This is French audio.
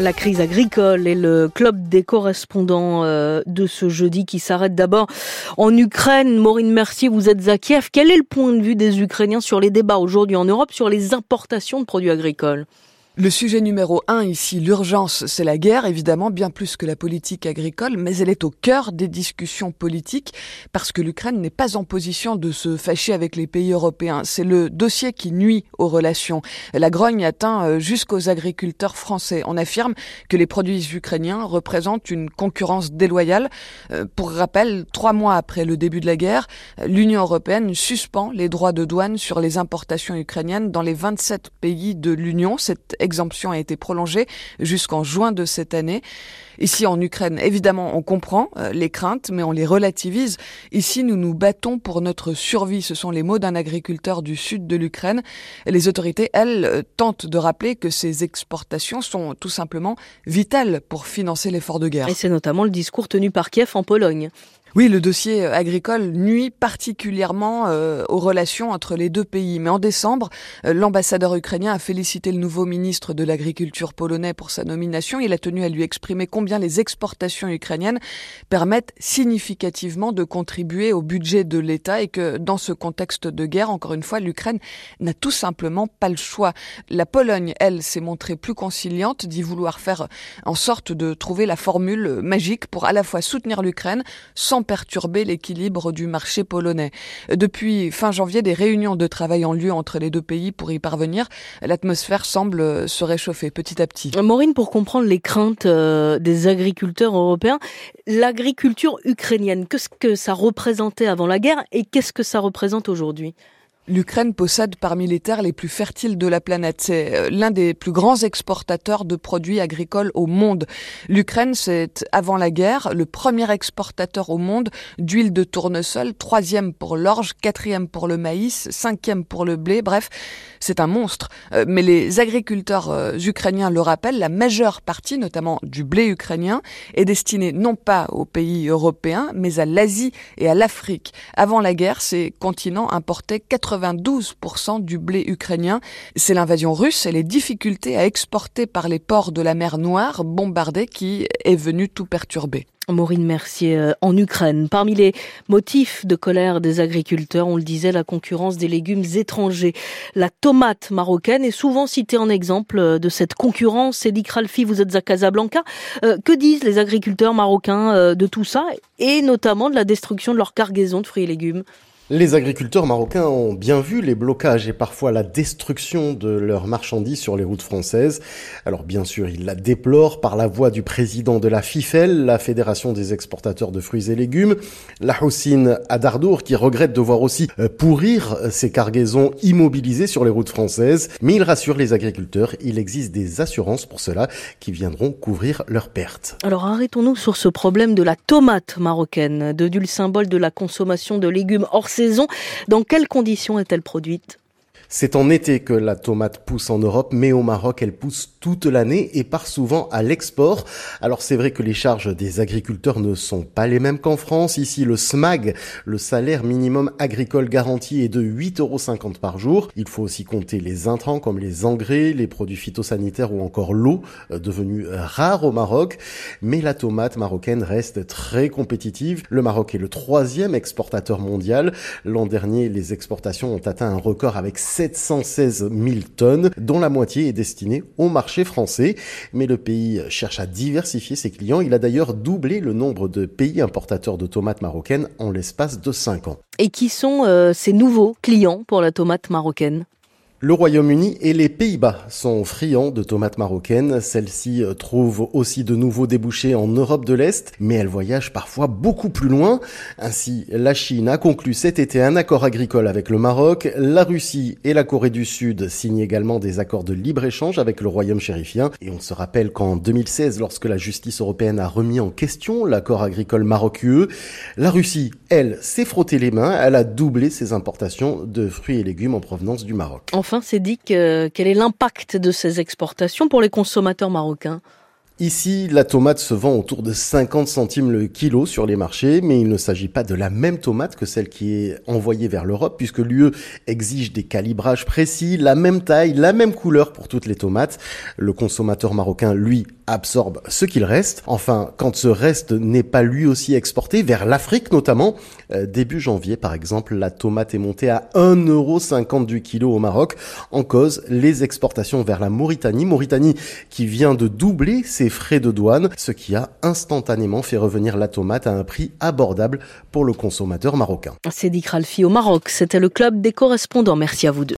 La crise agricole et le club des correspondants euh, de ce jeudi qui s'arrête d'abord en Ukraine. Maureen Mercier, vous êtes à Kiev. Quel est le point de vue des Ukrainiens sur les débats aujourd'hui en Europe sur les importations de produits agricoles? Le sujet numéro un ici, l'urgence, c'est la guerre, évidemment, bien plus que la politique agricole, mais elle est au cœur des discussions politiques parce que l'Ukraine n'est pas en position de se fâcher avec les pays européens. C'est le dossier qui nuit aux relations. La grogne atteint euh, jusqu'aux agriculteurs français. On affirme que les produits ukrainiens représentent une concurrence déloyale. Euh, pour rappel, trois mois après le début de la guerre, l'Union européenne suspend les droits de douane sur les importations ukrainiennes dans les 27 pays de l'Union. Exemption a été prolongée jusqu'en juin de cette année. Ici en Ukraine, évidemment, on comprend euh, les craintes, mais on les relativise. Ici, nous nous battons pour notre survie. Ce sont les mots d'un agriculteur du sud de l'Ukraine. Les autorités, elles, euh, tentent de rappeler que ces exportations sont tout simplement vitales pour financer l'effort de guerre. Et c'est notamment le discours tenu par Kiev en Pologne. Oui, le dossier euh, agricole nuit particulièrement euh, aux relations entre les deux pays. Mais en décembre, euh, l'ambassadeur ukrainien a félicité le nouveau ministre de l'Agriculture polonais pour sa nomination. Il a tenu à lui exprimer combien les exportations ukrainiennes permettent significativement de contribuer au budget de l'État et que dans ce contexte de guerre, encore une fois, l'Ukraine n'a tout simplement pas le choix. La Pologne, elle, s'est montrée plus conciliante, dit vouloir faire en sorte de trouver la formule magique pour à la fois soutenir l'Ukraine sans perturber l'équilibre du marché polonais. Depuis fin janvier, des réunions de travail ont lieu entre les deux pays pour y parvenir. L'atmosphère semble se réchauffer petit à petit. Maureen, pour comprendre les craintes euh, des agriculteurs européens, l'agriculture ukrainienne, qu'est-ce que ça représentait avant la guerre et qu'est-ce que ça représente aujourd'hui? L'Ukraine possède parmi les terres les plus fertiles de la planète. C'est euh, l'un des plus grands exportateurs de produits agricoles au monde. L'Ukraine, c'est avant la guerre le premier exportateur au monde d'huile de tournesol, troisième pour l'orge, quatrième pour le maïs, cinquième pour le blé. Bref, c'est un monstre. Euh, mais les agriculteurs euh, ukrainiens le rappellent, la majeure partie, notamment du blé ukrainien, est destinée non pas aux pays européens, mais à l'Asie et à l'Afrique. Avant la guerre, ces continents importaient 80 92% du blé ukrainien. C'est l'invasion russe et les difficultés à exporter par les ports de la mer Noire bombardés qui est venu tout perturber. Maureen Mercier euh, en Ukraine. Parmi les motifs de colère des agriculteurs, on le disait, la concurrence des légumes étrangers. La tomate marocaine est souvent citée en exemple euh, de cette concurrence. Eddie Kralfi, vous êtes à Casablanca. Euh, que disent les agriculteurs marocains de tout ça et notamment de la destruction de leur cargaison de fruits et légumes? Les agriculteurs marocains ont bien vu les blocages et parfois la destruction de leurs marchandises sur les routes françaises. Alors bien sûr, ils la déplorent par la voix du président de la FIFEL, la Fédération des exportateurs de fruits et légumes, la Houssine Adardour, qui regrette de voir aussi euh, pourrir ces cargaisons immobilisées sur les routes françaises. Mais il rassure les agriculteurs, il existe des assurances pour cela qui viendront couvrir leurs pertes. Alors arrêtons-nous sur ce problème de la tomate marocaine, le symbole de la consommation de légumes hors dans quelles conditions est-elle produite? C'est en été que la tomate pousse en Europe, mais au Maroc, elle pousse toute l'année et part souvent à l'export. Alors c'est vrai que les charges des agriculteurs ne sont pas les mêmes qu'en France. Ici, le SMAG, le salaire minimum agricole garanti, est de 8,50 euros par jour. Il faut aussi compter les intrants comme les engrais, les produits phytosanitaires ou encore l'eau, euh, devenue rare au Maroc. Mais la tomate marocaine reste très compétitive. Le Maroc est le troisième exportateur mondial. L'an dernier, les exportations ont atteint un record avec 716 000 tonnes, dont la moitié est destinée au marché français. Mais le pays cherche à diversifier ses clients. Il a d'ailleurs doublé le nombre de pays importateurs de tomates marocaines en l'espace de 5 ans. Et qui sont euh, ces nouveaux clients pour la tomate marocaine? Le Royaume-Uni et les Pays-Bas sont friands de tomates marocaines. Celles-ci euh, trouvent aussi de nouveaux débouchés en Europe de l'Est, mais elles voyagent parfois beaucoup plus loin. Ainsi, la Chine a conclu cet été un accord agricole avec le Maroc. La Russie et la Corée du Sud signent également des accords de libre-échange avec le Royaume chérifien. Et on se rappelle qu'en 2016, lorsque la justice européenne a remis en question l'accord agricole Maroc-UE, la Russie, elle, s'est frotté les mains. Elle a doublé ses importations de fruits et légumes en provenance du Maroc c'est dit quel est l'impact de ces exportations pour les consommateurs marocains? Ici, la tomate se vend autour de 50 centimes le kilo sur les marchés, mais il ne s'agit pas de la même tomate que celle qui est envoyée vers l'Europe, puisque l'UE exige des calibrages précis, la même taille, la même couleur pour toutes les tomates. Le consommateur marocain, lui, absorbe ce qu'il reste. Enfin, quand ce reste n'est pas lui aussi exporté vers l'Afrique notamment, euh, début janvier par exemple, la tomate est montée à 1,50€ du kilo au Maroc. En cause, les exportations vers la Mauritanie. Mauritanie qui vient de doubler ses frais de douane, ce qui a instantanément fait revenir la tomate à un prix abordable pour le consommateur marocain. C'est Ralfi au Maroc. C'était le club des correspondants. Merci à vous deux.